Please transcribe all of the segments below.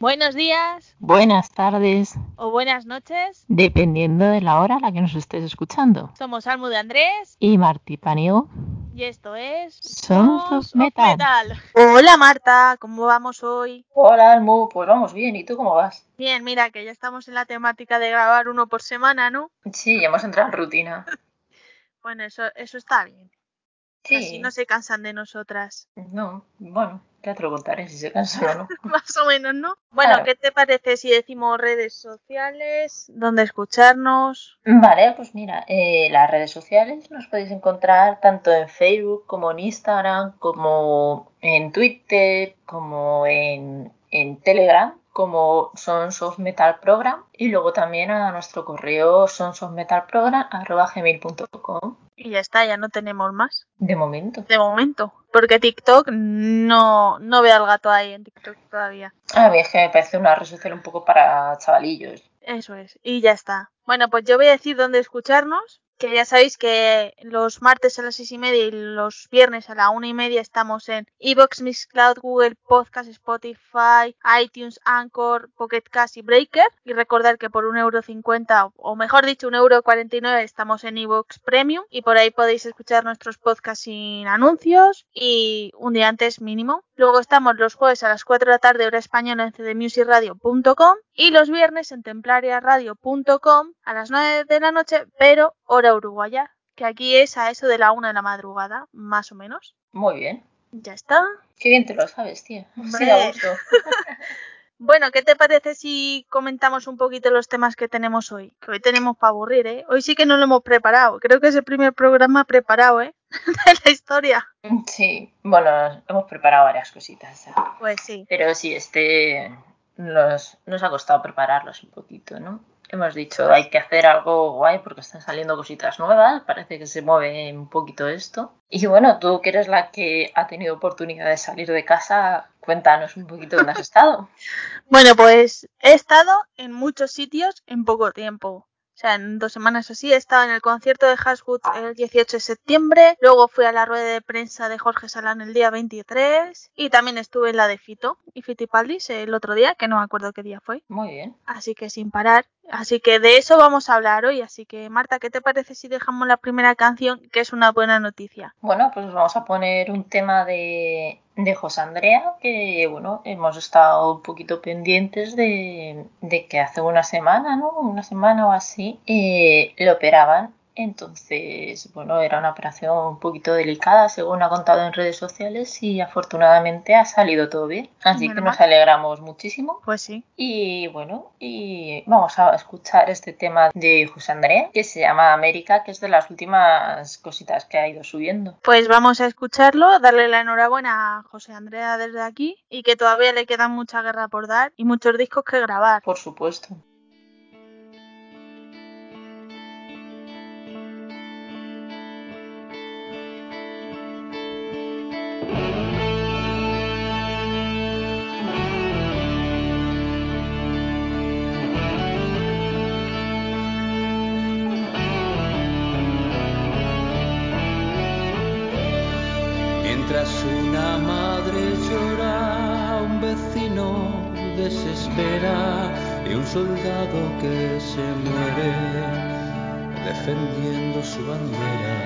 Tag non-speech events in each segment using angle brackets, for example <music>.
Buenos días Buenas tardes, o buenas noches. dependiendo de la hora a la que nos estés escuchando. Somos Almu de Andrés Y Martí Paniego, y esto es Sons of Sons Metal. Hola Marta, ¿cómo vamos hoy? Hola, Almu, pues vamos bien, ¿y tú cómo vas? Bien, mira que ya estamos en la temática de grabar uno por semana, ¿no? Sí, ya hemos entrado en rutina. <laughs> Bueno, eso, eso está bien. Sí, Así no se cansan de nosotras. no, bueno, ya te lo contaré si se cansa o no. <laughs> Más o menos, ¿no? Bueno, Claro. ¿qué te parece si decimos redes sociales? ¿Dónde escucharnos? Vale, pues mira, eh, las redes sociales nos podéis encontrar tanto en Facebook como en Instagram, como en Twitter, como en, en Telegram, como Sons of Metal Program, y luego también a nuestro correo sonsofmetalprogram.gmail.com Y ya está, ya no tenemos más. de momento. De momento. Porque TikTok no, no veo al gato ahí en TikTok todavía. A mí es que me parece una red social un poco para chavalillos. Eso es, y ya está. Bueno, pues yo voy a decir dónde escucharnos, que ya sabéis que los martes a las seis y media y los viernes a la una y media estamos en Evox, Mixcloud, Google Podcast, Spotify, iTunes, Anchor, Pocket Cast y Breaker. Y recordar que por un euro cincuenta, o mejor dicho, un euro cuarenta y nueve estamos en Evox Premium y por ahí podéis escuchar nuestros podcasts sin anuncios y un día antes mínimo. Luego estamos los jueves a las 4 de la tarde hora española en cdmusicradio.com y los viernes en templariaradio.com a las 9 de la noche, pero hora uruguaya, que aquí es a eso de la 1 de la madrugada, más o menos. Muy bien. Ya está. Qué bien te lo sabes, tía. Sí, gusto. <laughs> <laughs> Bueno, ¿qué te parece si comentamos un poquito los temas que tenemos hoy? Que hoy tenemos para aburrir, ¿eh? Hoy sí que no lo hemos preparado. Creo que es el primer programa preparado, ¿eh? <laughs> De la historia. Sí, bueno, hemos preparado varias cositas. ya. Pues sí. Pero sí, este nos, nos ha costado prepararlos un poquito, ¿no? Hemos dicho, hay que hacer algo guay porque están saliendo cositas nuevas, parece que se mueve un poquito esto. Y bueno, tú que eres la que ha tenido oportunidad de salir de casa, cuéntanos un poquito dónde has estado. <laughs> Bueno, pues he estado en muchos sitios en poco tiempo. O sea, en dos semanas así he estado en el concierto de Hashwood el 18 de septiembre, luego fui a la rueda de prensa de Jorge Salán el día 23 y también estuve en la de Fito y Fitipaldis el otro día, que no me acuerdo qué día fue. Muy bien. Así que sin parar. Así que de eso vamos a hablar hoy. Así que Marta, ¿qué te parece si dejamos la primera canción, que es una buena noticia? Bueno, pues vamos a poner un tema de, de José Andrea, que bueno, hemos estado un poquito pendientes de, de que hace una semana, ¿no? Una semana o así, eh, le operaban. Entonces, bueno, era una operación un poquito delicada, según ha contado en redes sociales, y afortunadamente ha salido todo bien. Así que nos alegramos muchísimo. Pues sí. Y bueno, y vamos a escuchar este tema de José Andrea, que se llama América, que es de las últimas cositas que ha ido subiendo. Pues vamos a escucharlo, darle la enhorabuena a José Andrea desde aquí y que todavía le queda mucha guerra por dar y muchos discos que grabar. Por supuesto. Mientras una madre llora, un vecino desespera y un soldado que se muere defendiendo su bandera.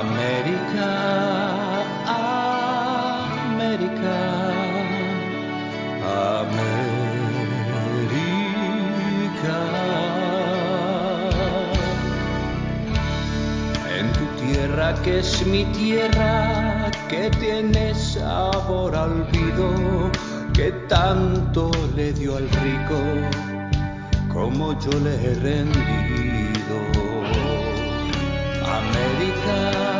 América, América, que es mi tierra, que tiene sabor a olvido, que tanto le dio al rico como yo le he rendido. América,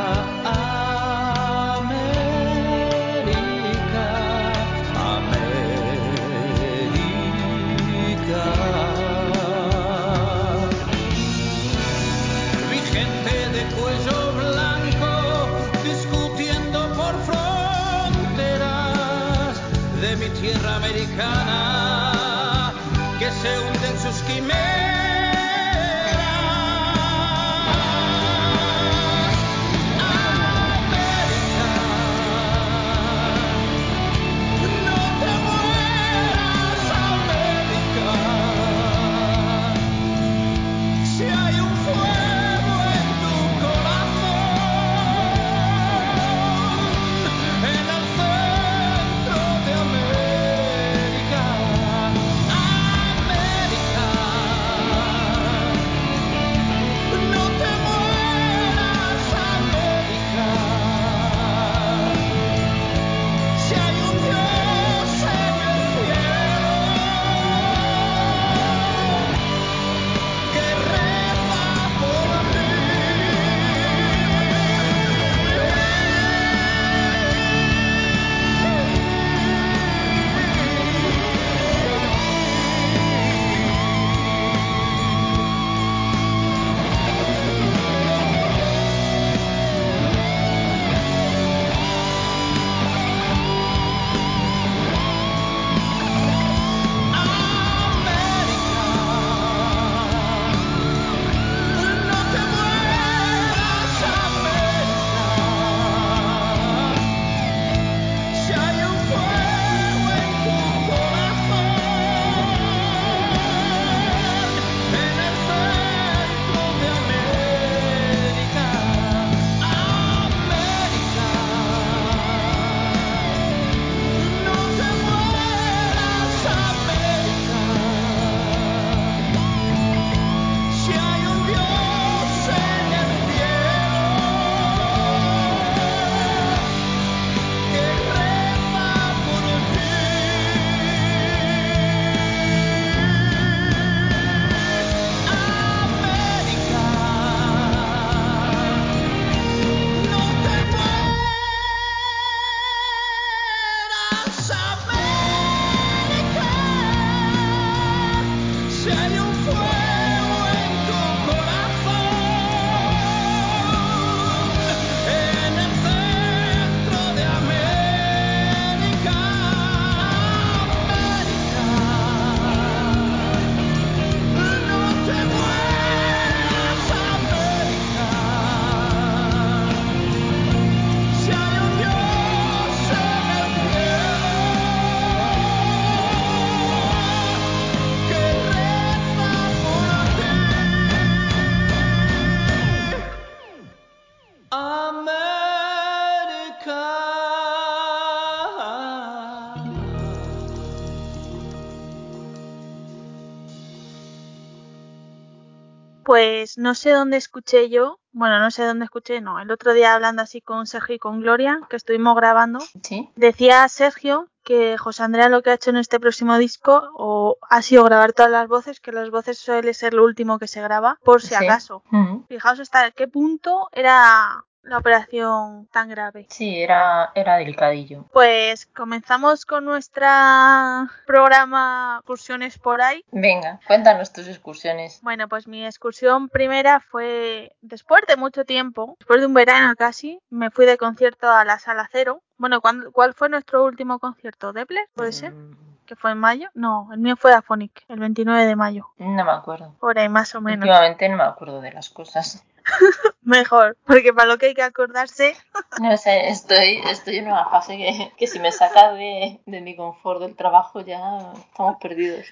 Pues no sé dónde escuché yo, bueno, no sé dónde escuché, no, el otro día hablando así con Sergio y con Gloria, que estuvimos grabando, Sí. decía Sergio que José Andrea lo que ha hecho en este próximo disco o ha sido grabar todas las voces, que las voces suele ser lo último que se graba, por si Sí. acaso. Fijaos hasta qué punto era la operación tan grave. Sí, era, era delicadillo. Pues comenzamos con nuestra programa Excursiones por ahí. Venga, cuéntanos tus excursiones. Bueno, pues mi excursión primera fue después de mucho tiempo, después de un verano casi, me fui de concierto a la Sala Cero. Bueno, ¿cuándo- ¿cuál fue nuestro último concierto? ¿Depler? ¿Puede ser? Mm, ¿Que fue en mayo? No, el mío fue Afonic, el 29 de mayo. No me acuerdo. Por ahí más o menos. Últimamente no me acuerdo de las cosas. <laughs> Mejor, porque para lo que hay que acordarse, No sé, estoy, estoy en una fase que, que si me saca de, de mi confort del trabajo ya estamos perdidos.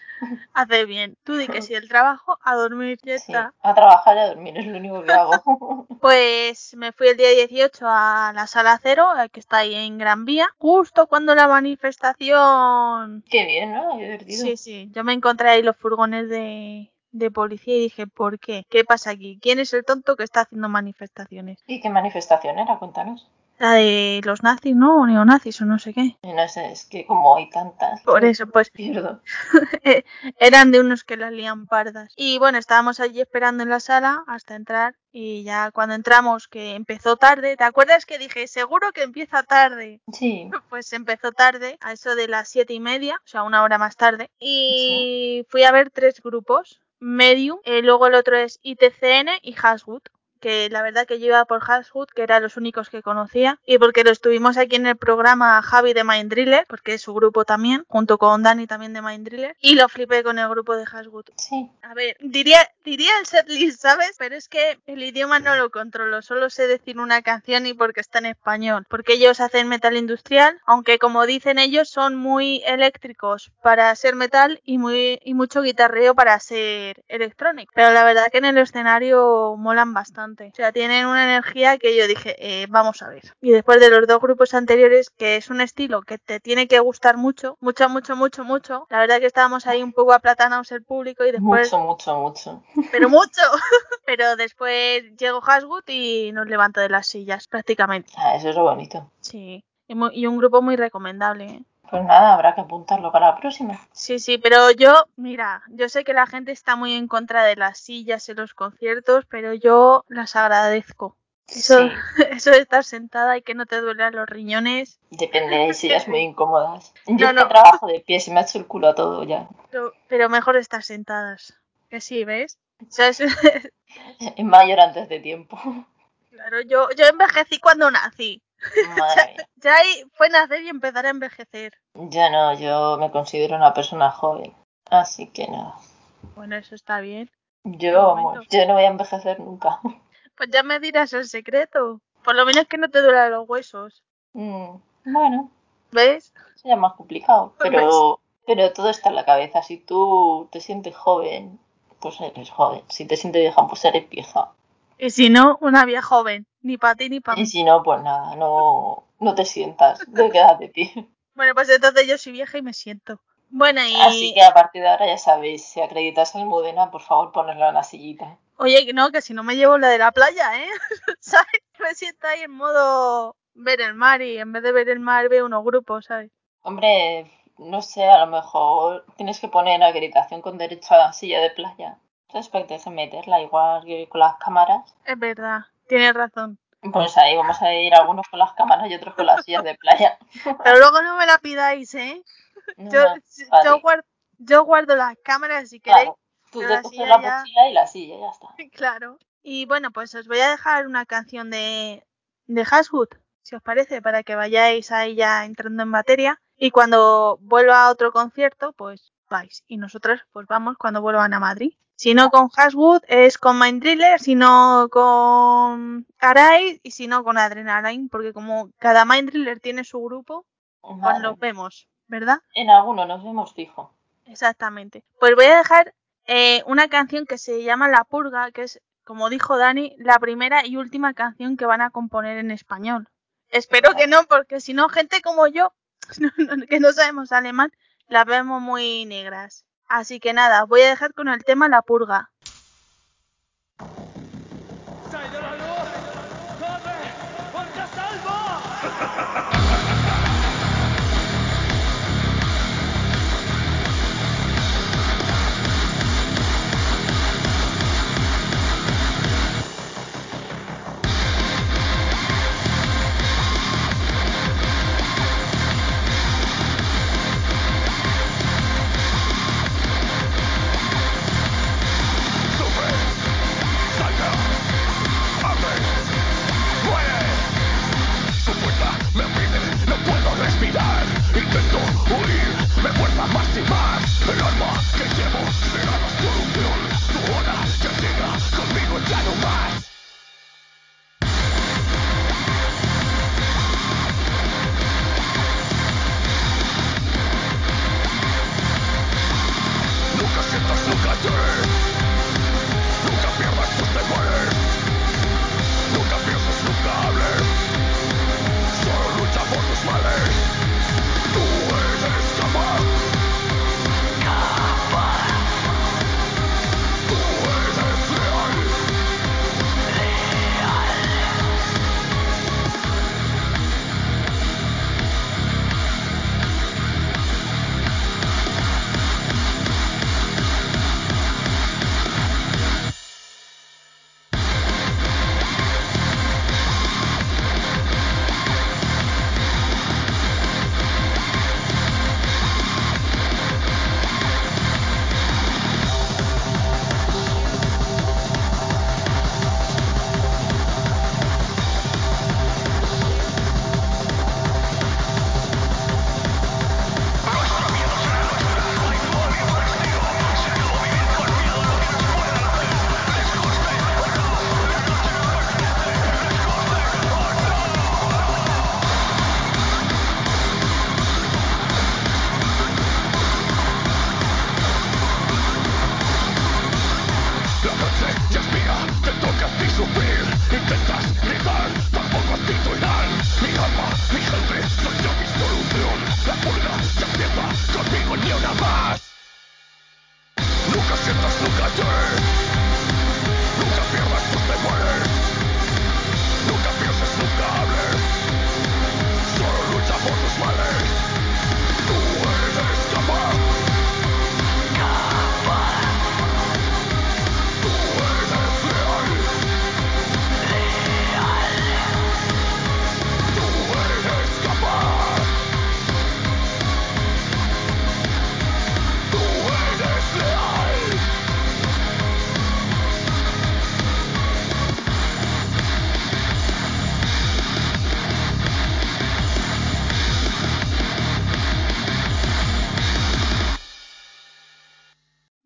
hace bien. Tú di que si el trabajo, a dormir, ya Sí, está. a trabajar y a dormir es lo único que hago. <laughs> Pues me fui el día 18 a la Sala Cero, que está ahí en Gran Vía, justo cuando la manifestación Qué bien, ¿no? Divertido. Sí, sí. Yo me encontré ahí los furgones de, de policía y dije, ¿por qué? ¿Qué pasa aquí? ¿Quién es el tonto que está haciendo manifestaciones? ¿Y qué manifestación era? Cuéntanos. La de los nazis, ¿no? O neonazis o no sé qué. No sé, es que como hay tantas. Por eso, pues Pierdo. <laughs> eran de unos que las lían pardas. Y bueno, estábamos allí esperando en la sala hasta entrar y ya cuando entramos, que empezó tarde, ¿te acuerdas que dije, seguro que empieza tarde? Sí. <laughs> Pues empezó tarde, a eso de las siete y media, o sea, una hora más tarde. Y fui a ver tres grupos. Medium, eh, luego el otro es ITCN y Haswood. Que la verdad que yo iba por Haswood, que eran los únicos que conocía. Y porque lo estuvimos aquí en el programa Javi de Mind Driller, porque es su grupo también, junto con Dani también de Mind Driller. Y lo flipé con el grupo de Haswood. Sí. A ver, diría, diría el setlist, ¿sabes? Pero es que el idioma no lo controlo, solo sé decir una canción y porque está en español. Porque ellos hacen metal industrial, aunque como dicen ellos son muy eléctricos para ser metal y muy y mucho guitarreo para ser electrónico. Pero la verdad que en el escenario molan bastante. O sea, tienen una energía que yo dije, eh, vamos a ver. Y después de los dos grupos anteriores, que es un estilo que te tiene que gustar mucho, mucho, mucho, mucho, mucho. La verdad que estábamos ahí un poco aplatanados el público y después Mucho, mucho, mucho. pero <laughs> mucho. <laughs> Pero después llegó Haswood y nos levantó de las sillas, prácticamente. Ah, eso es lo bonito. Sí. Y, mu- y un grupo muy recomendable. ¿eh? Pues nada, habrá que apuntarlo para la próxima. Sí, sí, pero yo, mira, yo sé que la gente está muy en contra de las sillas en los conciertos, pero yo las agradezco. Eso, Sí. <laughs> eso de estar sentada y que no te duelan los riñones, Depende, hay sillas muy incómodas. <laughs> Yo No, es que no. trabajo de pie, se me ha hecho el culo a todo ya. pero, pero mejor estar sentadas. Que sí, ¿ves? O sea, es- <laughs> Es mayor antes de tiempo. claro, yo, yo envejecí cuando nací. Madre mía. Ya ahí fue nacer y empezar a envejecer. Yo no, yo me considero una persona joven. Así que nada. Bueno, eso está bien. Yo, yo no voy a envejecer nunca. Pues ya me dirás el secreto. Por lo menos que no te duelen los huesos. Mm, bueno, ¿Ves? sería más complicado. Pero, pero todo está en la cabeza. Si tú te sientes joven, pues eres joven. Si te sientes vieja, pues eres vieja. Y si no, una vieja joven. Ni para ti ni para Y mí. si no, pues nada, no, no te sientas, <laughs> te quedas de pie. Bueno, pues entonces yo soy vieja y me siento. Bueno, y... Así que a partir de ahora ya sabéis, si acreditas al Mudena, por favor ponerlo en la sillita. Oye, que no, que si no me llevo la de la playa, ¿eh? <laughs> ¿Sabes? Me siento ahí en modo ver el mar y en vez de ver el mar veo unos grupos, ¿sabes? Hombre, no sé, a lo mejor tienes que poner acreditación con derecho a la silla de playa. Que te dejen meterla, igual que con las cámaras. Es verdad, tienes razón. Pues ahí vamos a ir algunos con las cámaras y otros con las sillas de playa. <laughs> Pero luego no me la pidáis, ¿eh? No, Yo, guardo, yo guardo las cámaras si queréis. claro. Tú te la coges silla la ya- mochila y la silla, ya está. <laughs> Claro. Y bueno, pues os voy a dejar una canción de, de Haswood, si os parece, para que vayáis ahí ya entrando en materia. Y cuando vuelva a otro concierto, pues vais. Y nosotros, pues vamos cuando vuelvan a Madrid. Si no con Haswood, es con Mind Driller, si no con Arai y si no con Adrenaline, porque como cada Mind Driller tiene su grupo, pues los vemos, ¿verdad? En alguno nos vemos fijo. Exactamente. Pues voy a dejar eh, una canción que se llama La Purga, que es, como dijo Dani, la primera y última canción que van a componer en español. Espero que no, porque si no, gente como yo, <laughs> que no sabemos alemán, las vemos muy negras. Así que nada, voy a dejar con el tema la purga. <laughs>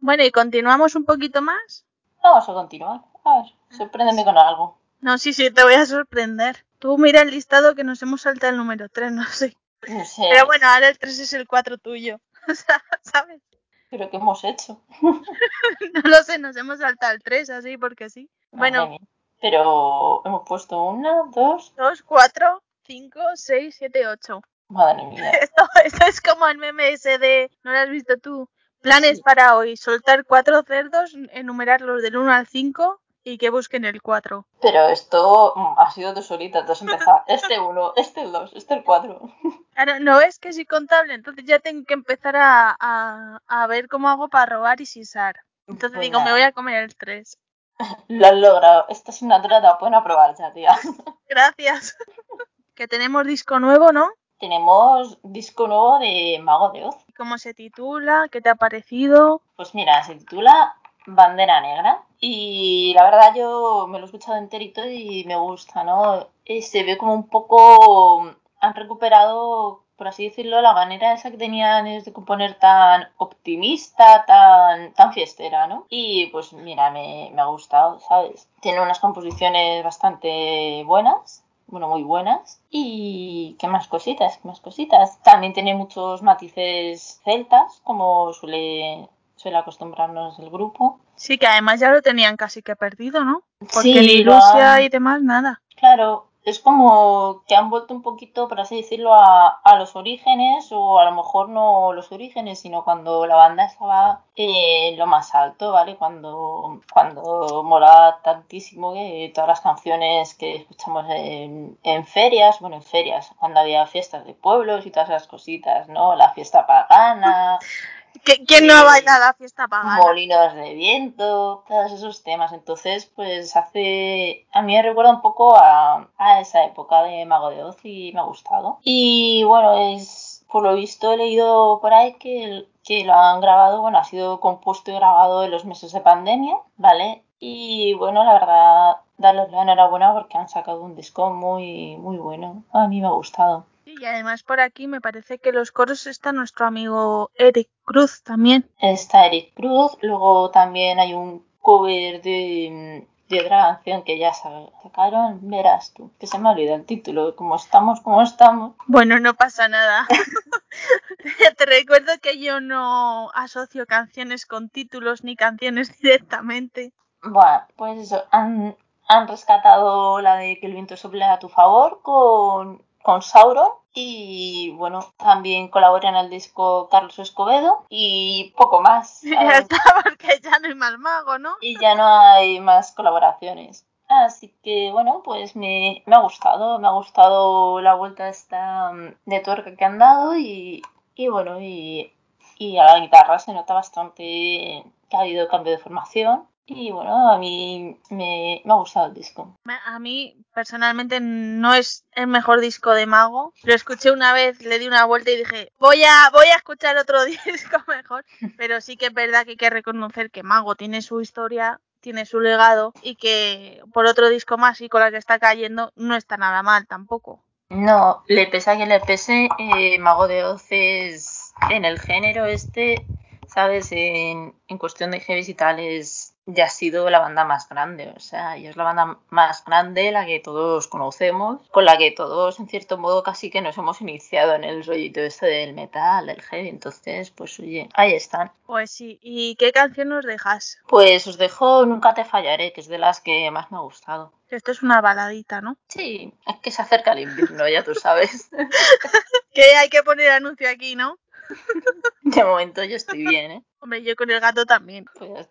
Bueno, y continuamos un poquito más. Vamos a continuar. A ver, sorpréndeme con algo. No, sí, sí, te voy a sorprender. Tú mira el listado que nos hemos saltado el número 3, no sé. No sé. Pero bueno, ahora el 3 es el 4 tuyo. <laughs> O sea, ¿sabes? ¿Pero qué hemos hecho? <laughs> No lo sé, nos hemos saltado el 3 así porque sí. Bueno. Pero hemos puesto una, dos. 2, 4, 5, 6, 7, 8. Madre mía. <laughs> Esto, esto es como el meme ese de, ¿no lo has visto tú? Planes para hoy, soltar cuatro cerdos, enumerarlos del 1 al 5 y que busquen el 4. Pero esto mm, ha sido tú solita. Tú has empezado. <laughs> Este uno, este el dos, este el cuatro. <laughs> Claro, no es que soy contable, entonces ya tengo que empezar a, a, a ver cómo hago para robar y sisar. Entonces Pues digo, me voy a comer el 3. <laughs> Lo has logrado. Esta asignatura te la pueden aprobar ya, tía. Gracias. que tenemos disco nuevo, ¿no? Tenemos disco nuevo de Mago de Oz. ¿Cómo se titula? ¿Qué te ha parecido? Pues mira, se titula Bandera Negra. Y la verdad yo me lo he escuchado enterito y me gusta, ¿no? Se ve como un poco... Han recuperado, por así decirlo, la manera esa que tenían es de componer tan optimista, tan, tan fiestera, ¿no? Y pues mira, me, me ha gustado, ¿sabes? Tiene unas composiciones bastante buenas, bueno, muy buenas. Y qué más cositas, qué más cositas. También tiene muchos matices celtas, como suele, suele acostumbrarnos el grupo. Sí, que además ya lo tenían casi que perdido, ¿no? Porque Sí, ni Rusia y demás, nada. Claro, es como que han vuelto un poquito, por así decirlo, a, a, los orígenes, o a lo mejor no los orígenes, sino cuando la banda estaba en lo más alto, ¿vale? Cuando, cuando molaba tantísimo que todas las canciones que escuchamos en, en ferias, bueno, en ferias, cuando había fiestas de pueblos y todas esas cositas, ¿no? La fiesta pagana. ¿Quién no ha bailado la fiesta pagana? Molinos de viento, todos esos temas. Entonces, pues hace. A mí me recuerda un poco a, a esa época de Mago de Oz y me ha gustado. Y bueno, es. Por lo visto, he leído por ahí que, que lo han grabado, bueno, ha sido compuesto y grabado en los meses de pandemia, ¿vale? Y bueno, la verdad, darles la enhorabuena porque han sacado un disco muy, muy bueno. A mí me ha gustado. Y además por aquí me parece que los coros está nuestro amigo Eric Cruz también. Está Eric Cruz, luego también hay un cover de, de otra canción que ya sacaron, verás tú, que se me olvida el título, como estamos, como estamos. Bueno, no pasa nada. <laughs> Te recuerdo que yo no asocio canciones con títulos ni canciones <laughs> directamente. Bueno, pues eso, han, han rescatado la de que el viento sople a tu favor con con Sauron y bueno, también colabora en el disco Carlos Escobedo y poco más. <laughs> Ya está, porque ya no hay más mago, ¿no? Y ya no hay más colaboraciones. Así que bueno, pues me, me ha gustado, me ha gustado la vuelta esta de tuerca que han dado y, y bueno, y, y a la guitarra se nota bastante que ha habido cambio de formación y bueno, a mí me, me, ha gustado el disco. A mí personalmente no es el mejor disco de Mago. Lo escuché una vez, le di una vuelta y dije, voy a, voy a escuchar otro <laughs> disco mejor. Pero sí que es verdad que hay que reconocer que Mago tiene su historia, tiene su legado y que por otro disco más y con la que está cayendo no está nada mal tampoco. No, le pesa que le pese, eh, Mago de Oz es en el género este, ¿sabes? En, en cuestión de heavy y tal es ya ha sido la banda más grande, o sea, ya es la banda más grande, la que todos conocemos, con la que todos, en cierto modo, casi que nos hemos iniciado en el rollito este del metal, del heavy, entonces, pues oye, ahí están. Pues sí, ¿y qué canción nos dejas? Pues os dejo Nunca te fallaré, que es de las que más me ha gustado. Esto es una baladita, ¿no? Sí, es que se acerca el invierno, ya tú sabes. <laughs> que hay que poner anuncio aquí, ¿no? <laughs> De momento yo estoy bien, ¿eh? Hombre, yo con el gato también. Pues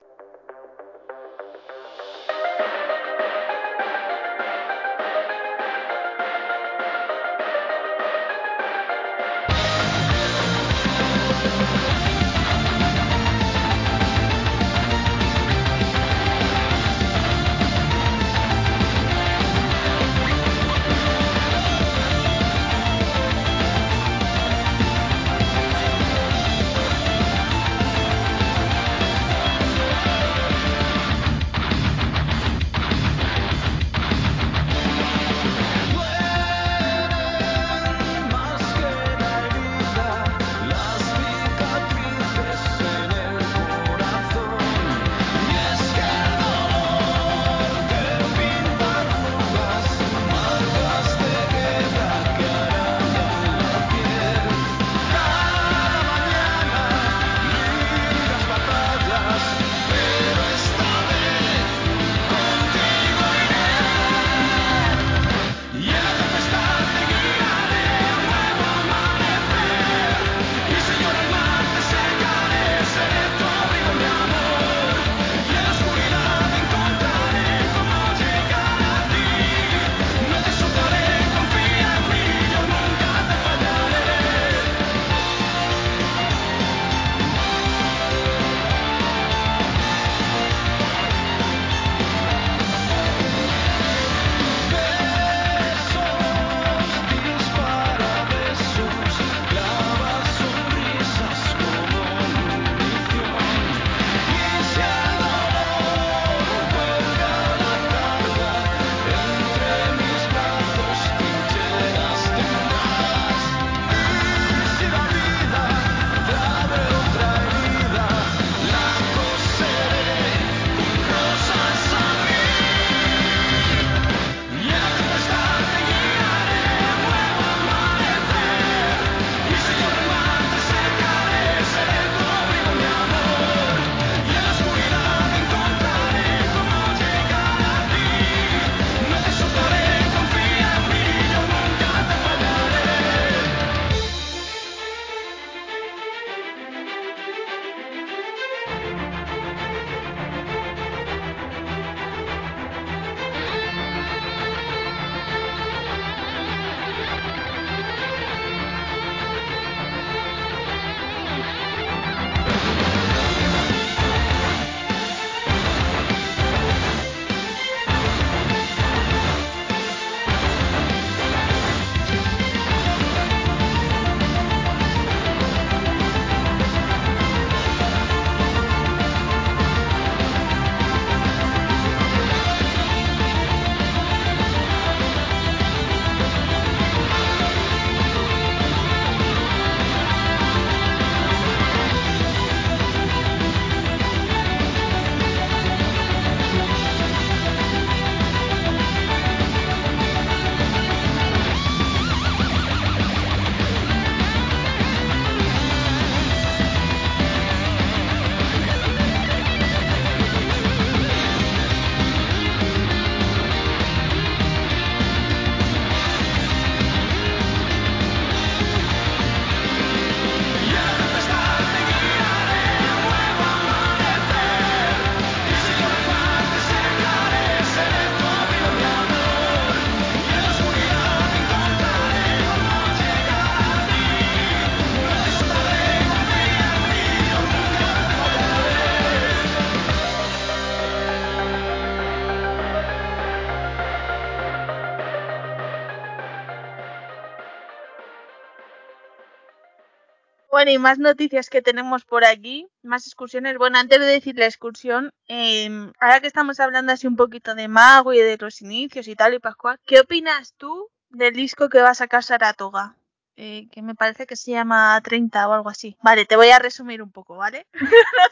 Y más noticias que tenemos por aquí, más excursiones. Bueno, antes de decir la excursión, eh, ahora que estamos hablando así un poquito de Mago y de los inicios y tal y Pascual, ¿qué opinas tú del disco que va a sacar Saratoga? Eh, que me parece que se llama 30 o algo así. Vale, te voy a resumir un poco, ¿vale? <laughs>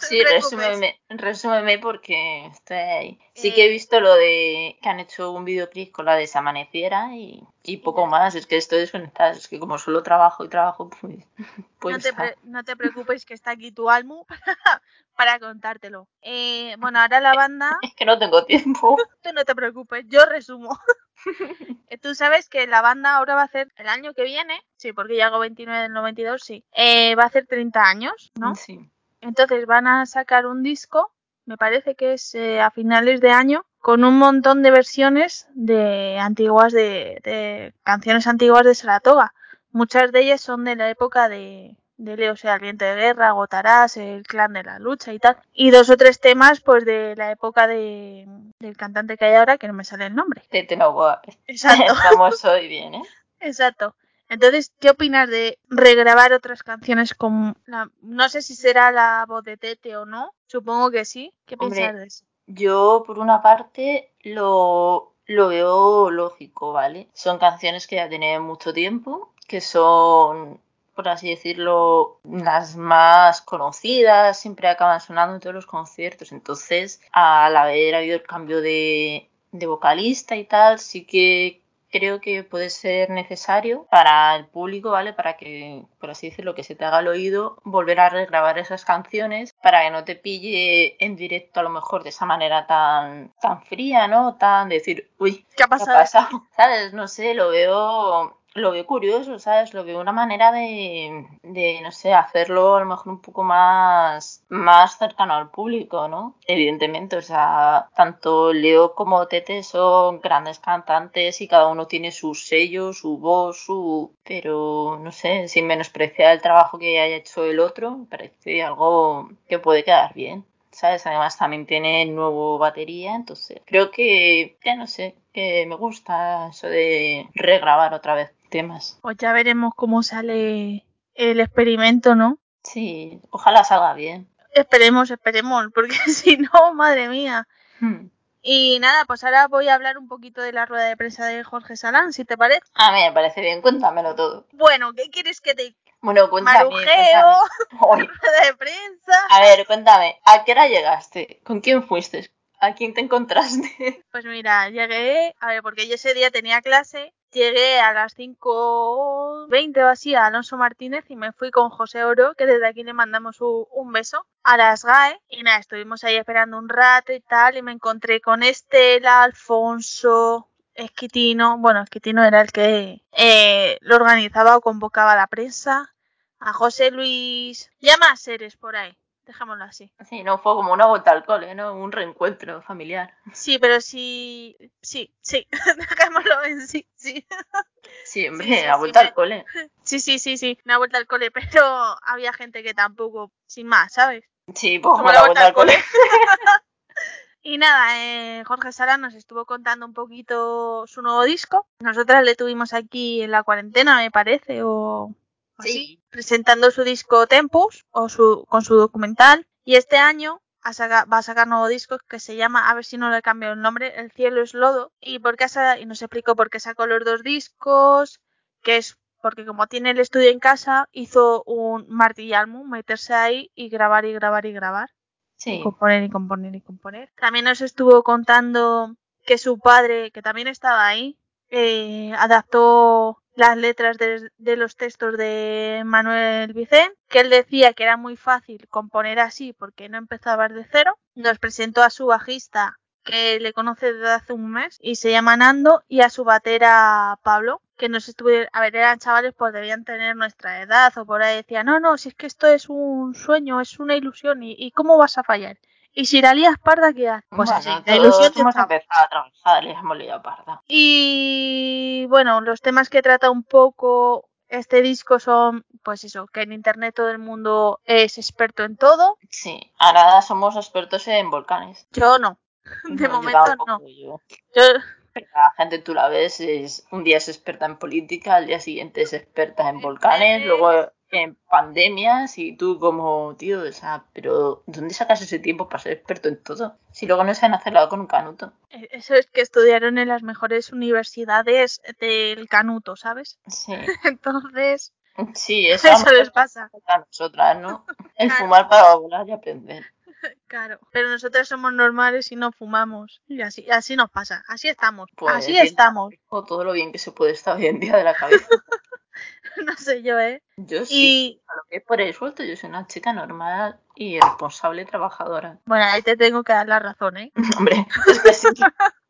No Sí, resúmeme, resúmeme porque estoy ahí. Sí Eh. que he visto lo de que han hecho un videoclip con la de Se Amaneciera y, y poco más. Es que estoy desconectada. Es que como solo trabajo y trabajo, <laughs> pues. pues no, te pre- no te preocupes que está aquí tu Almu <laughs> para, para contártelo. Eh, bueno, ahora la banda, Es que no tengo tiempo. tú no te preocupes, yo resumo. <laughs> Tú sabes que la banda ahora va a hacer el año que viene, sí, porque ya hago 29 del 92, sí, eh, va a hacer 30 años, ¿no? Sí. Entonces van a sacar un disco, me parece que es eh, a finales de año, con un montón de versiones de antiguas de, de canciones antiguas de Saratoga. Muchas de ellas son de la época de, de Leo, o sea, el viento de guerra, Gotarás, el clan de la lucha y tal. Y dos o tres temas, pues de la época de, del cantante que hay ahora, que no me sale el nombre. Tete Novoa. Exacto. <laughs> Estamos hoy bien, ¿eh? Exacto. Entonces, ¿qué opinas de regrabar otras canciones con la... No sé si será la voz de Tete o no, supongo que sí. ¿Qué Hombre, piensas de eso? Yo, por una parte, lo, lo veo lógico, ¿vale? Son canciones que ya tienen mucho tiempo, que son, por así decirlo, las más conocidas, siempre acaban sonando en todos los conciertos. Entonces, al haber habido el cambio de, de vocalista y tal, sí que creo que puede ser necesario para el público, ¿vale? Para que, por así decirlo, que se te haga el oído, volver a regrabar esas canciones para que no te pille en directo a lo mejor de esa manera tan, tan fría, ¿no? Tan decir, uy, ¿Qué ha ¿qué ha pasado? pasado? <laughs> ¿Sabes? No sé, lo veo, lo veo curioso, ¿sabes? Lo veo una manera de, no sé, hacerlo a lo mejor un poco más, más cercano al público, ¿no? Evidentemente, o sea, tanto Leo como Tete son grandes cantantes y cada uno tiene su sello, su voz, su... Pero, no sé, sin menospreciar el trabajo que haya hecho el otro, parece algo que puede quedar bien. ¿sabes? Además también tiene nuevo batería, entonces creo que, ya no sé, que me gusta eso de regrabar otra vez temas. Pues ya veremos cómo sale el experimento, ¿no? Sí, ojalá salga bien. Esperemos, esperemos, porque <laughs> si no, madre mía. Hmm. Y nada, pues ahora voy a hablar un poquito de la rueda de prensa de Jorge Salán, si te parece. A mí me parece bien, cuéntamelo todo. Bueno, ¿qué quieres que te Bueno, cuéntame. marujeo? cuéntame. <laughs> Rueda de prensa. A ver, cuéntame, ¿a qué hora llegaste? ¿Con quién fuiste? ¿A quién te encontraste? Pues mira, llegué, a ver, porque yo ese día tenía clase, llegué a las 5.20 o así a Alonso Martínez y me fui con José Oro, que desde aquí le mandamos un beso, a las GAE. Y nada, estuvimos ahí esperando un rato y tal, y me encontré con Estela, Alfonso, Esquitino, bueno, Esquitino era el que eh, lo organizaba o convocaba a la prensa, a José Luis, ya más seres por ahí, dejémoslo así. Sí, no, fue como una vuelta al cole, ¿no? Un reencuentro familiar. Sí, pero sí, sí, sí, <laughs> dejémoslo en sí, sí. Sí, hombre, Sí, sí, sí, vuelta al cole. Sí, sí, sí, sí, una vuelta al cole, pero había gente que tampoco, sin más, ¿sabes? Sí, pues como la vuelta al cole. <laughs> Y nada, eh, Jorge Sara nos estuvo contando un poquito su nuevo disco. Nosotras le tuvimos aquí en la cuarentena, me parece, o así, Sí. presentando su disco Tempus o su, con su documental. Y este año ha saca- va a sacar nuevo disco que se llama, a ver si no le cambio el nombre, El cielo es lodo. Y, por qué y nos explicó por qué sacó los dos discos, que es porque como tiene el estudio en casa, hizo un martillalmo, meterse ahí y grabar y grabar y grabar. Y Sí. componer y componer y componer. También nos estuvo contando que su padre, que también estaba ahí, eh, adaptó las letras de, los textos de Manuel Vicent, que él decía que era muy fácil componer así porque no empezaba de cero. Nos presentó a su bajista, que le conoce desde hace un mes, y se llama Nando, y a su batera Pablo, que nos estuvo, a ver, eran chavales, pues debían tener nuestra edad, o por ahí decía, no, no, si es que esto es un sueño, es una ilusión, y ¿cómo vas a fallar? Y si la lías parda, ¿qué haces? Pues Bueno, así, la ilusión te hemos empezado a trabajar y hemos liado parda. Y bueno, los temas que trata un poco este disco son, pues eso, que en internet todo el mundo es experto en todo. Sí, ahora somos expertos en volcanes. Yo no. De No, momento no. yo. Yo, Pero la gente tú la ves, es, un día es experta en política, al día siguiente es experta en volcanes, luego en pandemias y tú como, tío, o sea, pero ¿dónde sacas ese tiempo para ser experto en todo? Si luego no saben hacerlo con un canuto. Eh, Eso es que estudiaron en las mejores universidades del Canuto, ¿sabes? Sí, <laughs> Entonces, sí, <laughs> eso, Eso les pasa. a nosotras, ¿no? <laughs> El Claro. fumar para volar y aprender. claro. Pero nosotras somos normales y no fumamos. Y así, así nos pasa. Así estamos. Pues, así estamos. O todo lo bien que se puede estar hoy en día de la cabeza. <laughs> no sé yo, ¿eh? Yo sí, Y a lo que es por el suelto, yo soy una chica normal y responsable trabajadora. bueno, ahí te tengo que dar la razón, ¿eh? <laughs> Hombre, es que sí.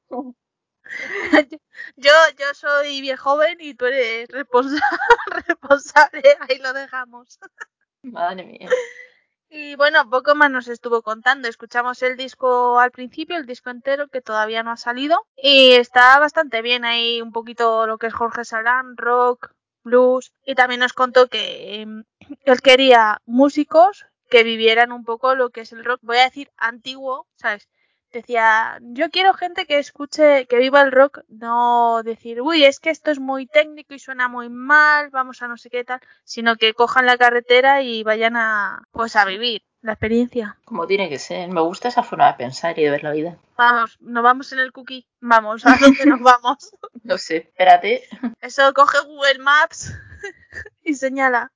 <laughs> Yo, yo soy bien joven y tú eres responsa- responsable, ahí lo dejamos. Madre mía. Y bueno, poco más nos estuvo contando. Escuchamos el disco al principio, el disco entero, que todavía no ha salido. Y está bastante bien ahí un poquito lo que es Jorge Salán, rock, blues. Y también nos contó que em, <clears throat> él quería músicos que vivieran un poco lo que es el rock, voy a decir antiguo, ¿sabes? Decía, yo quiero gente que escuche, que viva el rock, no decir, uy, es que esto es muy técnico y suena muy mal, vamos a no sé qué tal, sino que cojan la carretera y vayan a, pues a vivir la experiencia. Como tiene que ser. Me gusta esa forma de pensar y de ver la vida. Vamos, nos vamos en el cookie, vamos, ¿a dónde nos <laughs> vamos? No sé, espérate. Eso coge Google Maps <laughs> y señala.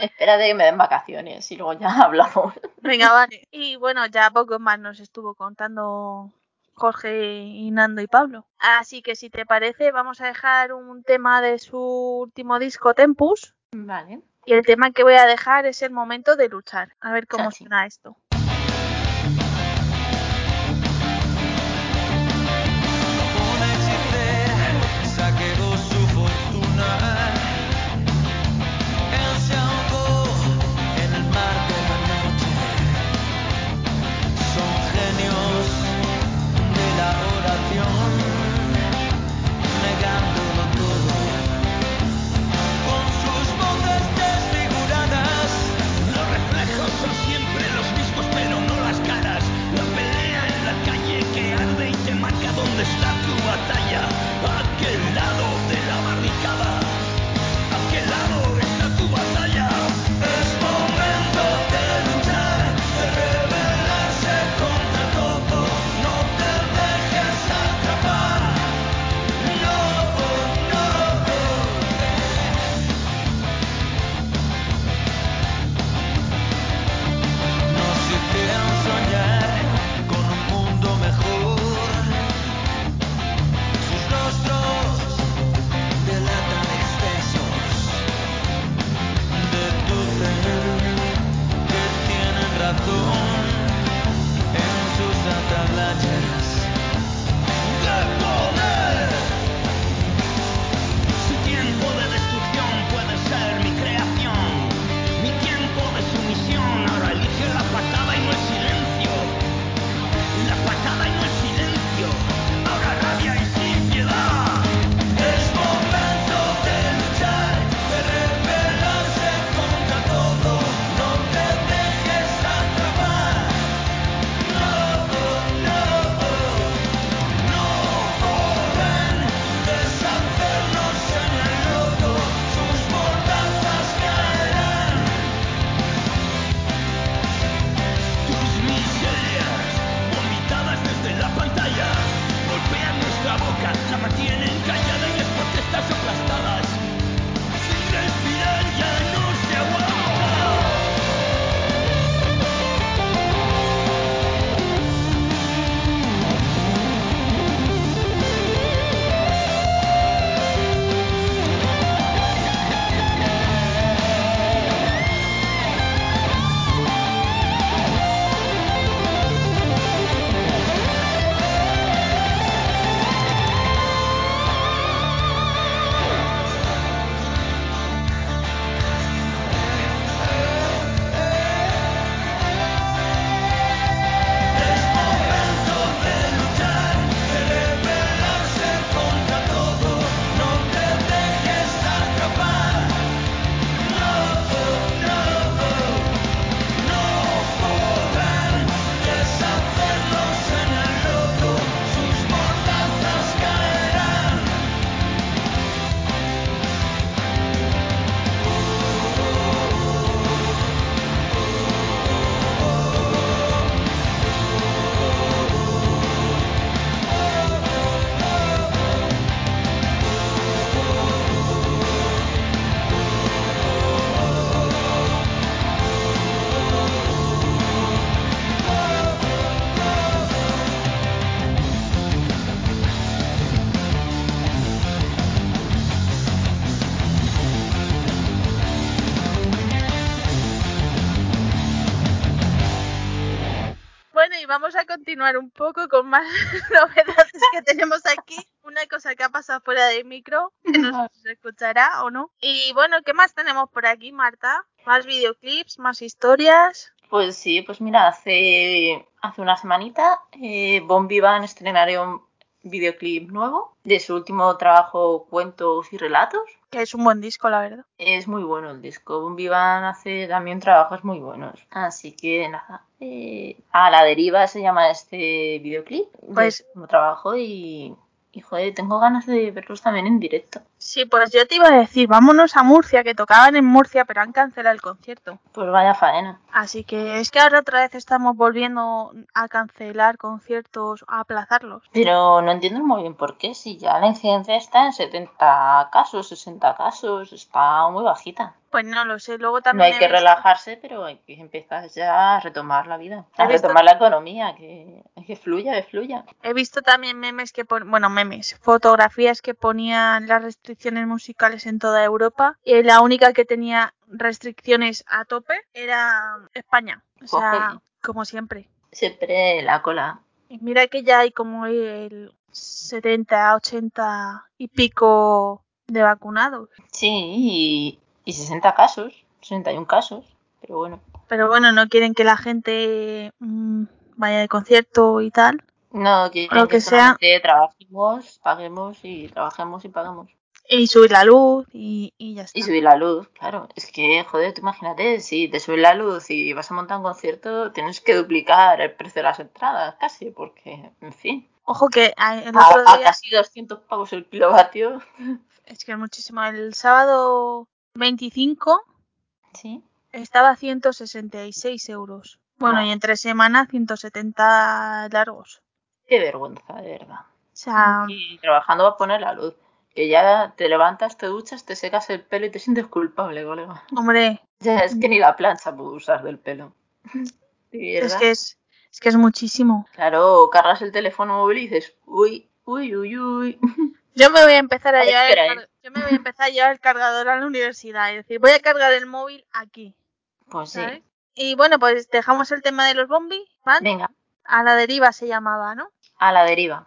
Espérate que me den vacaciones y luego ya <laughs> hablamos. Venga, vale. Y bueno, ya poco más nos estuvo contando Jorge y Nando y Pablo. Así que si te parece, vamos a dejar un tema de su último disco, Tempus. Vale. Y el tema que voy a dejar es el momento de luchar. A ver cómo Chachi. suena esto. Vamos a continuar un poco con más <laughs> novedades que tenemos aquí. Una cosa que ha pasado fuera de micro, que no sé si se escuchará o no. Y bueno, ¿qué más tenemos por aquí, Marta? Más videoclips, más historias. Pues sí, pues mira, hace, hace una semanita eh, Bon Vivan estrenaría un videoclip nuevo de su último trabajo Cuentos y Relatos. Que es un buen disco, la verdad. Es muy bueno el disco. Vivan hace también trabajos muy buenos. Así que nada. eh, a la deriva se llama este videoclip. Pues- trabajo y, y joder, tengo ganas de verlos también en directo. Sí, pues yo te iba a decir, vámonos a Murcia, que tocaban en Murcia, pero han cancelado el concierto. Pues vaya faena. Así que es que ahora otra vez estamos volviendo a cancelar conciertos, a aplazarlos. Pero no entiendo muy bien por qué. Si ya la incidencia está en 70 casos, 60 casos, está muy bajita. Pues no lo sé, luego No también... hay he que visto- relajarse, pero hay que empezar ya a retomar la vida, a visto- retomar la economía, que, que fluya, que fluya. He visto también memes que pon... bueno, memes, fotografías que ponían las restricciones musicales en toda Europa y la única que tenía restricciones a tope era España. O sea, Coge. como siempre. Siempre la cola. Y mira que ya hay como el 70, 80 y pico de vacunados. Sí, y, y 60 casos, 61 casos, pero bueno. Pero bueno, no quieren que la gente mm, vaya de concierto y tal. No, que, Lo que sea. solamente trabajemos, paguemos y trabajemos y pagamos. Y subir la luz y, y ya está. Y subir la luz, claro. Es que, joder, tú imagínate, si te subes la luz y vas a montar un concierto, tienes que duplicar el precio de las entradas, casi, porque, en fin. Ojo que a- el A, otro a día, casi 200 pavos el kilovatio. es que es muchísimo. El sábado 25 Sí. estaba a 166 euros. Bueno, No. y entre semana 170 largos. Qué vergüenza, de verdad. O sea, Y trabajando va a poner la luz. Que ya te levantas, te duchas, te secas el pelo y te sientes culpable, colega. hombre, Ya es que ni la plancha puedo usar del pelo. <laughs> De es que es, es que es muchísimo. Claro, cargas el teléfono móvil y dices, uy, uy, uy, uy. <laughs> Yo me voy a empezar a llevar el car- yo me voy a empezar a llevar el cargador a la universidad, es decir, voy a cargar el móvil aquí, Pues sí. Y bueno, pues dejamos el tema de los bombis, ¿vale? Venga, A la deriva se llamaba, ¿no? a la deriva.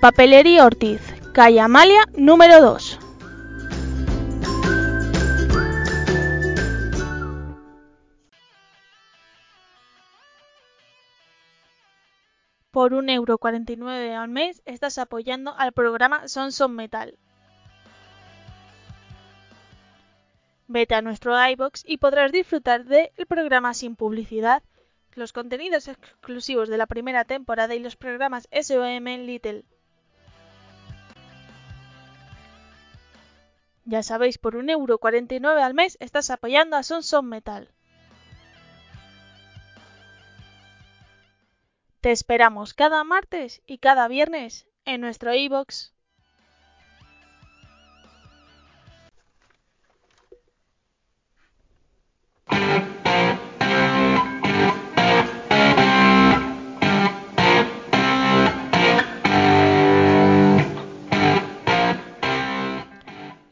Papelería Ortiz, calle Amalia número 2. Por un euro 49 al mes estás apoyando al programa Sons of Metal. Vete a nuestro iBox y podrás disfrutar del programa sin publicidad, los contenidos exclusivos de la primera temporada y los programas SOM Little. Ya sabéis, por un euro 49 al mes estás apoyando a Sons of Metal. Te esperamos cada martes y cada viernes en nuestro iBox.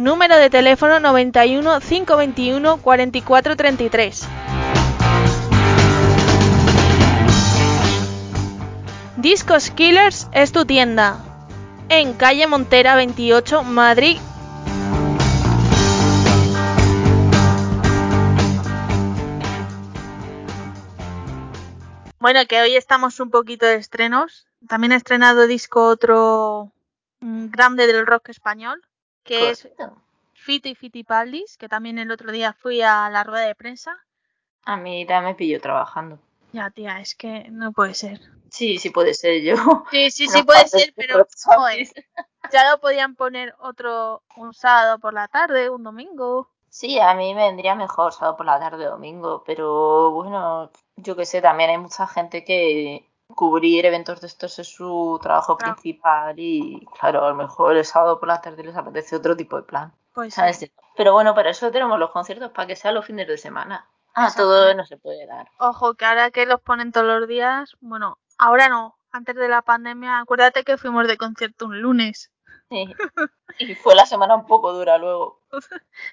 Número de teléfono 91 521 4433. Discos Killers es tu tienda. En calle Montera 28, Madrid. Bueno, que hoy estamos un poquito de estrenos. También ha estrenado disco otro mm, grande del rock español, que es. Fito y Fitipaldis, que también el otro día fui a la rueda de prensa. A mí ya me pilló trabajando. Ya, tía, es que no puede ser. Sí, sí puede ser yo. Sí, sí, <laughs> No sí puede ser, pero joder, <laughs> ya lo podían poner otro un sábado por la tarde, un domingo. Sí, a mí me vendría mejor sábado por la tarde, domingo, pero bueno, yo que sé, también hay mucha gente que cubrir eventos de estos es su trabajo Claro. principal y claro, a lo mejor el sábado por la tarde les apetece otro tipo de plan, Pues sí. Pero bueno, para eso tenemos los conciertos, para que sean los fines de semana. Ah, todo no se puede dar. Ojo, que ahora que los ponen todos los días, bueno, ahora no, antes de la pandemia, acuérdate que fuimos de concierto un lunes. Sí. <laughs> Y fue la semana un poco dura luego.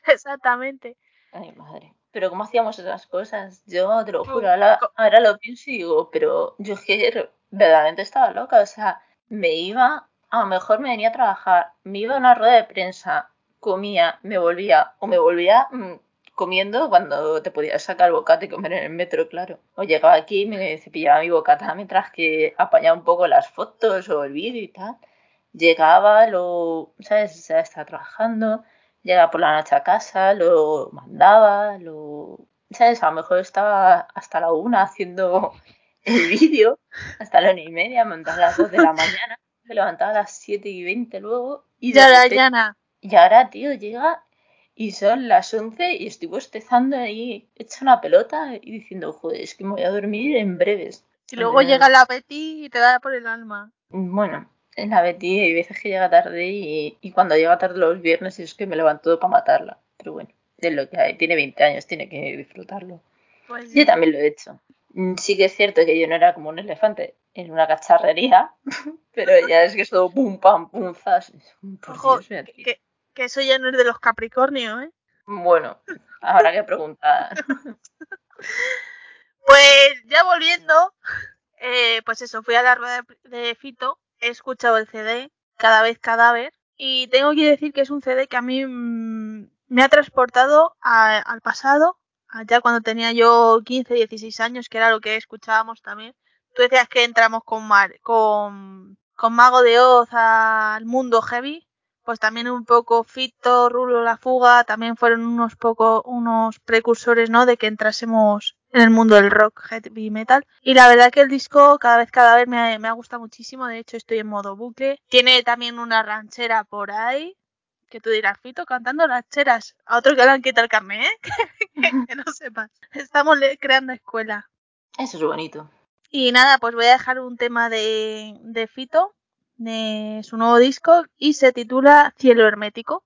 Exactamente. Ay, madre. Pero ¿cómo hacíamos esas cosas? Yo te lo juro, ahora, lo pienso y digo, pero yo es que verdaderamente estaba loca. O sea, me iba, a lo mejor me venía a trabajar, me iba a una rueda de prensa, comía, me volvía, o me volvía mm, comiendo cuando te podías sacar el bocata y comer en el metro, claro. O llegaba aquí, me cepillaba mi bocata mientras que apañaba un poco las fotos o el vídeo y tal. Llegaba, lo, ¿sabes? O sea, estaba trabajando llegaba por la noche a casa, lo mandaba, lo... ¿Sabes? A lo mejor estaba hasta la una haciendo el <laughs> vídeo, hasta la una y media, me a las dos de la mañana, me levantaba a las siete y veinte luego, y, Ya, la llana. y ahora, tío, llega y son las once y estoy bostezando ahí, hecha una pelota y diciendo, joder, es que me voy a dormir en breves. Y luego llega la Betty y te da por el alma. Bueno, en la Betty hay veces que llega tarde y, y cuando llega tarde los viernes es que me levanto para matarla. Pero bueno, es lo que hay. Tiene 20 años, tiene que disfrutarlo. Pues Yo también lo he hecho. Mm, Sí que es cierto que yo no era como un elefante en una cacharrería, <laughs> pero ya es que es todo pum, pam, pum, zas. Ojo, Dios, que eso ya no es de los Capricornio, ¿eh? Bueno, habrá que preguntar. <laughs> Pues ya volviendo, eh, pues eso, fui a la rueda de, de Fito, he escuchado el CD, Cada vez Cadáver, y tengo que decir que es un CD que a mí mm, me ha transportado al pasado, allá cuando tenía yo 15, 16 años, que era lo que escuchábamos también. Tú decías que entramos con, Mar, con, con Mago de Oz al mundo heavy, pues también un poco Fito, Rulo la Fuga, también fueron unos poco, unos precursores, ¿no? De que entrásemos en el mundo del rock, heavy metal. Y la verdad que el disco cada vez, cada vez me, me ha gustado muchísimo. De hecho, estoy en modo bucle. Tiene también una ranchera por ahí. Que tú dirás, Fito, cantando rancheras. A otro que le han quitado el carnet, ¿eh? <laughs> que, que, no sepas. Estamos creando escuela. Eso es bonito. Y nada, pues voy a dejar un tema de, de Fito, de su nuevo disco, y se titula Cielo Hermético.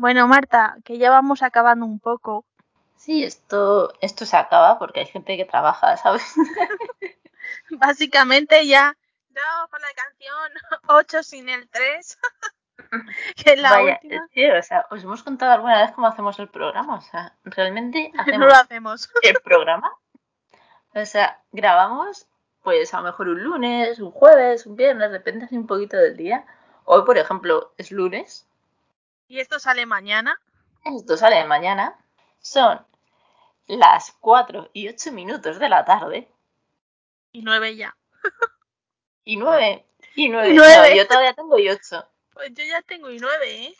Bueno, Marta, que ya vamos acabando un poco. Sí, esto, esto se acaba porque hay gente que trabaja, ¿sabes? <laughs> Básicamente ya no, por la canción 8 sin el 3. <laughs> que la Vaya, última. Sí, o sea, os hemos contado alguna vez cómo hacemos el programa. O sea, realmente <laughs> hacemos, no lo hacemos. el programa. O sea, grabamos, pues a lo mejor un lunes, un jueves, un viernes, depende así un poquito del día. Hoy, por ejemplo, es lunes, y esto sale mañana. Esto sale mañana. Son las 4 y 8 minutos de la tarde. Y 9 ya. Y 9. Y 9. Y nueve. No, yo todavía tengo y 8. Pues yo ya tengo y 9, ¿eh?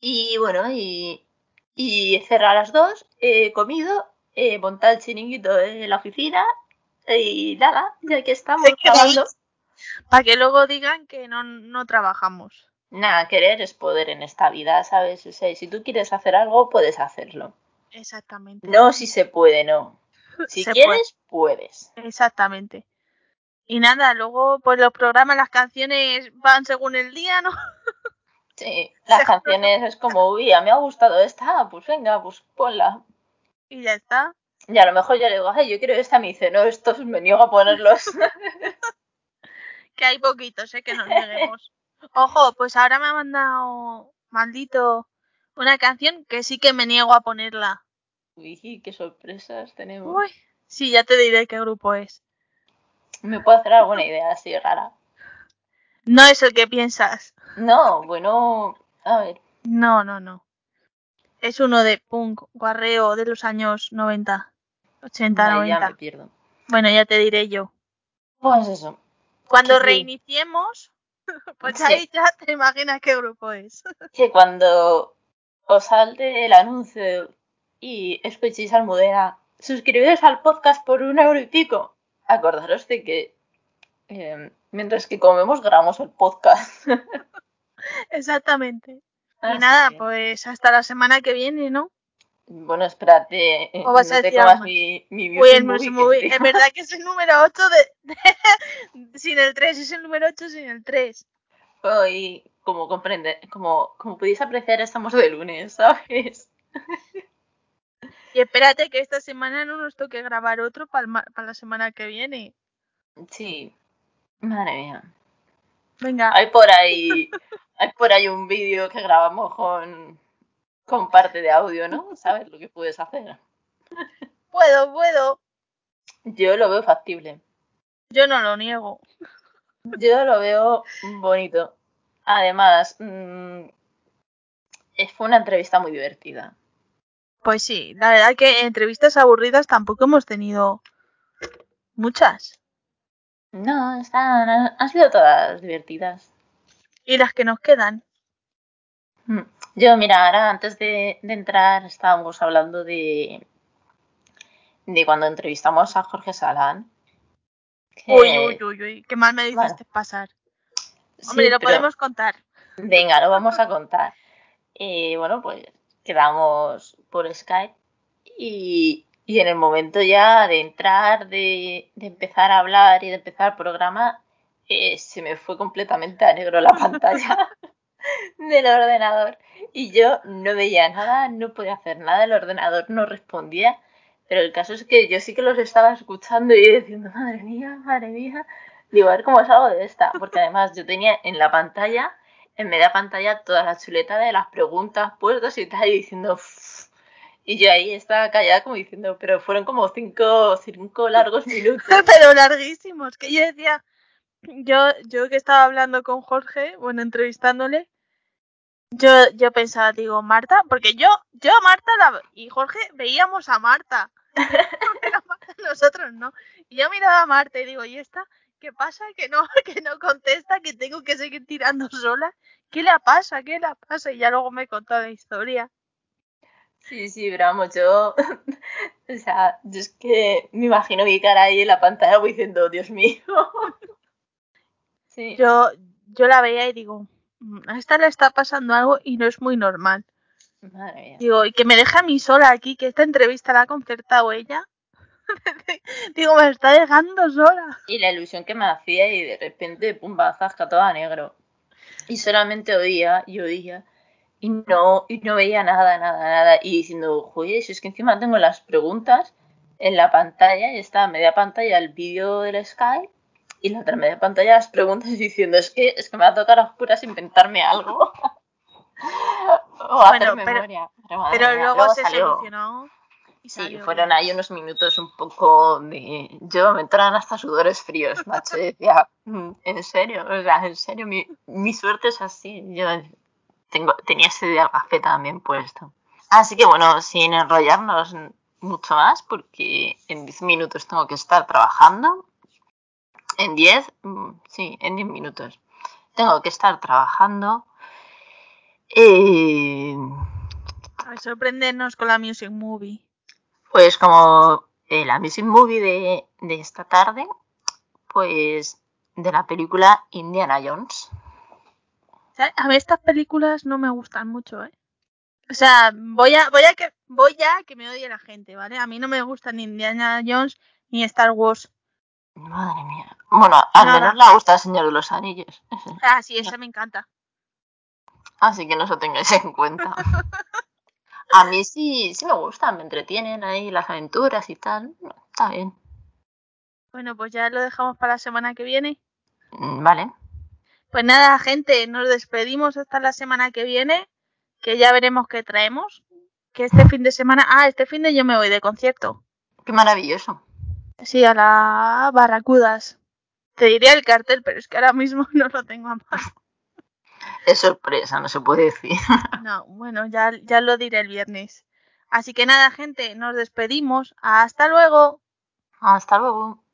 Y bueno, y, y he cerrado a las 2, he comido, he montado el chiringuito en la oficina. Y nada, ya que estamos ¿De qué grabando. Para que luego digan que no, no trabajamos. Nada, querer es poder en esta vida, ¿sabes? O sea, si tú quieres hacer algo, puedes hacerlo. Exactamente. No si se puede, no. <laughs> Si Se quieres, puedes. Exactamente. Y nada, luego pues los programas, las canciones van según el día, ¿no? <laughs> Sí, las <laughs> canciones es como, uy, a mí me ha gustado esta, pues venga, pues ponla. Y ya está. Y a lo mejor yo le digo, ay, yo quiero esta, me dice, no, estos me niego a ponerlos. Que hay poquitos, ¿eh? Que nos neguemos. Ojo, pues ahora me ha mandado, maldito, una canción que sí que me niego a ponerla. uy, qué sorpresas tenemos. Uy, sí, ya te diré qué grupo es. Me puedo hacer alguna idea así rara. No es el que piensas. No, bueno, a ver, No, no, no. Es uno de punk, guarreo de los años 90, 80, vale, ya 90. me pierdo. Bueno, ya te diré yo. Pues eso. Cuando reiniciemos, <laughs> pues Sí. ahí ya te imaginas qué grupo es. que cuando os salte el anuncio y escuchéis Almudena, suscribiros al podcast por un euro y pico. Acordaros de que eh, mientras que comemos grabamos el podcast. <laughs> Exactamente. Y nada, que, pues hasta la semana que viene, ¿no? Bueno, espérate, eh, ¿O vas a no decir mi, mi Music <laughs> Movie, Movie. Es verdad que es el número 8 de, de- sin el 3, es el número 8 sin el 3. Hoy, como comprende, como, como podéis apreciar, estamos de lunes, ¿sabes? <laughs> Y espérate que esta semana no nos toque grabar otro para la semana que viene. Sí. Madre mía. Venga, Hay por ahí, hay por ahí un vídeo que grabamos con, con parte de audio, ¿no? ¿Sabes lo que puedes hacer? <laughs> puedo, puedo. Yo lo veo factible. Yo no lo niego. Yo lo veo bonito. Además, mm, eh, fue una entrevista muy divertida. Pues sí, la verdad que entrevistas aburridas tampoco hemos tenido muchas. No, están, han, han sido todas divertidas. Y las que nos quedan. Mm. Yo, mira, ahora antes de, de entrar estábamos hablando de, de cuando entrevistamos a Jorge Salán. que- Uy, uy, uy, uy, qué mal me dices bueno. pasar. Sí, Hombre, lo pero- podemos contar. Venga, lo vamos a contar. Y bueno, pues quedamos por Skype y, y en el momento ya de entrar, de, de empezar a hablar y de empezar el programa, eh, se me fue completamente a negro la pantalla <laughs> del ordenador y yo no veía nada, no podía hacer nada, el ordenador no respondía. Pero el caso es que yo sí que los estaba escuchando y diciendo, madre mía, madre mía. Digo, a ver cómo salgo de esta. Porque además yo tenía en la pantalla, en media pantalla, toda la chuleta de las preguntas puestas y tal, y diciendo, "Uf". y yo ahí estaba callada como diciendo, pero fueron como cinco, cinco largos minutos. <laughs> Pero larguísimos. Que yo decía, yo, yo que estaba hablando con Jorge, bueno, entrevistándole, yo, yo pensaba, digo, Marta, porque yo, yo a Marta la, y Jorge veíamos a Marta. Pero Marta, <laughs> nosotros no. Y yo miraba a Marta y digo, ¿y esta? ¿Qué pasa? Que no, <laughs> que no contesta, que tengo que seguir tirando sola. ¿Qué le pasa? ¿Qué le pasa? Y ya luego me contó la historia. Sí, sí, pero vamos, yo, <laughs> o sea, yo es que me imagino mi cara ahí en la pantalla diciendo, Dios mío. Sí. Yo, yo la veía y digo, "Mm, a esta le está pasando algo y no es muy normal. Madre mía. Digo, y que me deja a mí sola aquí, que esta entrevista la ha concertado ella. <laughs> Digo, me está dejando sola. Y la ilusión que me hacía y de repente, pum, bazasca toda negro. Y solamente oía y oía y no, y no veía nada, nada, nada. Y diciendo, joder, si es que encima tengo las preguntas en la pantalla y está a media pantalla el vídeo del Skype Y la otra media pantalla las preguntas <laughs> diciendo, es que, es que me va a tocar a oscuras inventarme algo. <laughs> o hacer Bueno, memoria. Pero, Pero mía, luego, se salió. solucionó. y Sí, salió fueron ahí unos minutos un poco de... Yo me entraban hasta sudores fríos, macho. y decía, "Mm, en serio, o sea, en serio, mi, mi suerte es así. Yo tengo, tenía ese de café también puesto. Así que bueno, sin enrollarnos mucho más, porque en 10 minutos tengo que estar trabajando. En 10, mm, sí, en 10 minutos. Tengo que estar trabajando. Eh, sorprendernos con la Music Movie. Pues como eh, la Music Movie de, de esta tarde, pues de la película Indiana Jones. A mí estas películas no me gustan mucho, ¿eh? O sea, voy a, voy a que, voy a que me odie la gente, ¿vale? A mí no me gustan ni Indiana Jones ni Star Wars. Madre mía. Bueno, al Nada. menos le gusta el Señor de los Anillos. Ah, sí, esa me encanta. Así que no eso tengáis en cuenta. A mí sí, sí me gustan, me entretienen ahí las aventuras y tal. Está bien. Bueno, pues ya lo dejamos para la semana que viene. Mm, Vale. Pues nada, gente, nos despedimos hasta la semana que viene, que ya veremos qué traemos. Que este fin de semana, ah, este fin de yo me voy de concierto. Qué maravilloso. Sí, a la Barracudas. Te diría el cartel, pero es que ahora mismo <laughs> no lo tengo a mano. Es sorpresa, no se puede decir. <laughs> No, bueno, ya, ya lo diré el viernes. Así que nada, gente, nos despedimos. Hasta luego. Hasta luego.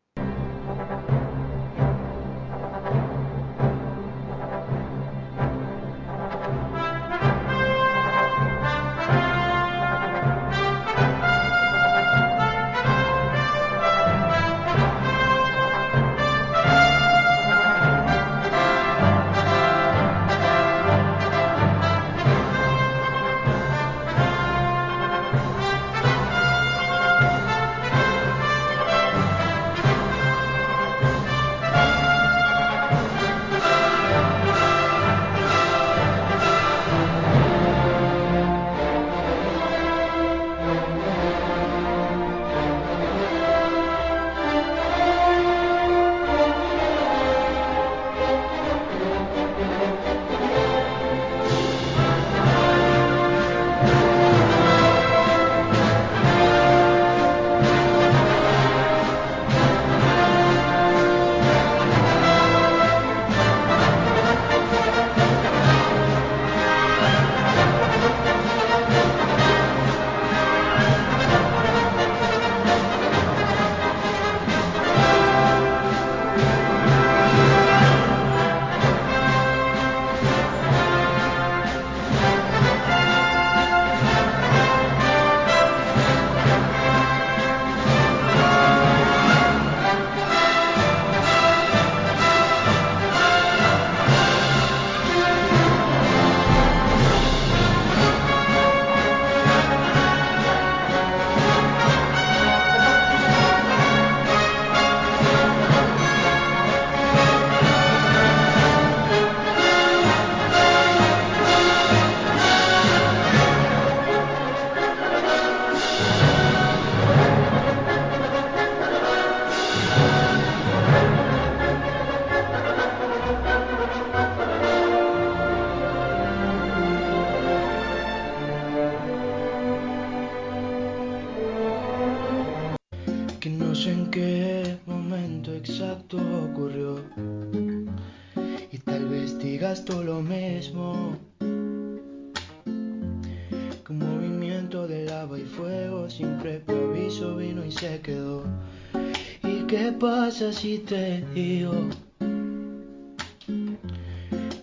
Si te digo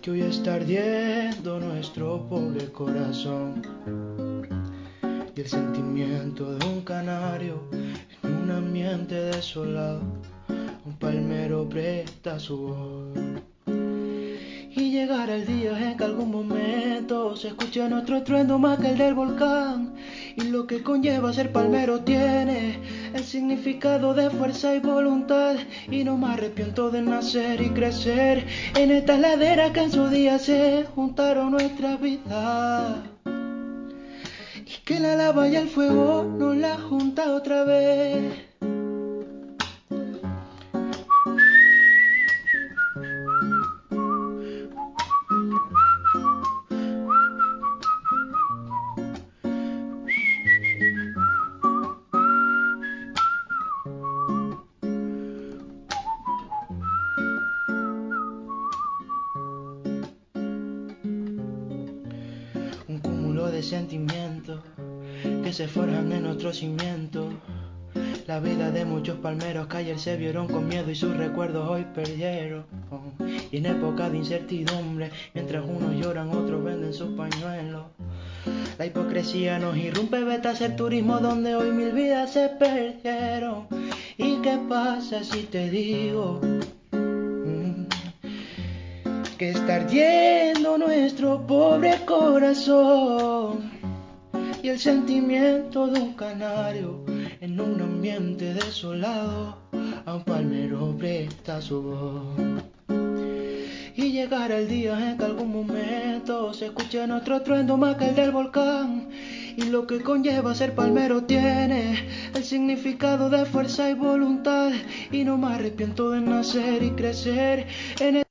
que hoy está ardiendo nuestro pobre corazón? Y el sentimiento de un canario en un ambiente desolado, un palmero presta su voz. Y llegará el día en que algún momento se escuche nuestro estruendo más que el del volcán. Y lo que conlleva ser palmero tiene significado de fuerza y voluntad. Y no me arrepiento de nacer y crecer en esta ladera que en su día se juntaron nuestras vidas. Y que la lava y el fuego nos la junta otra vez. Muchos palmeros que ayer se vieron con miedo y sus recuerdos hoy perdieron. Y en época de incertidumbre, mientras unos lloran, otros venden sus pañuelos. La hipocresía nos irrumpe, vete a hacer turismo donde hoy mil vidas se perdieron. ¿Y qué pasa si te digo mm, que está ardiendo nuestro pobre corazón? Y el sentimiento de un canario en un ambiente desolado, a un palmero presta su voz y llegará el día en que algún momento se escuche nuestro estruendo más que el del volcán. Y lo que conlleva ser palmero tiene el significado de fuerza y voluntad. Y no me arrepiento de nacer y crecer en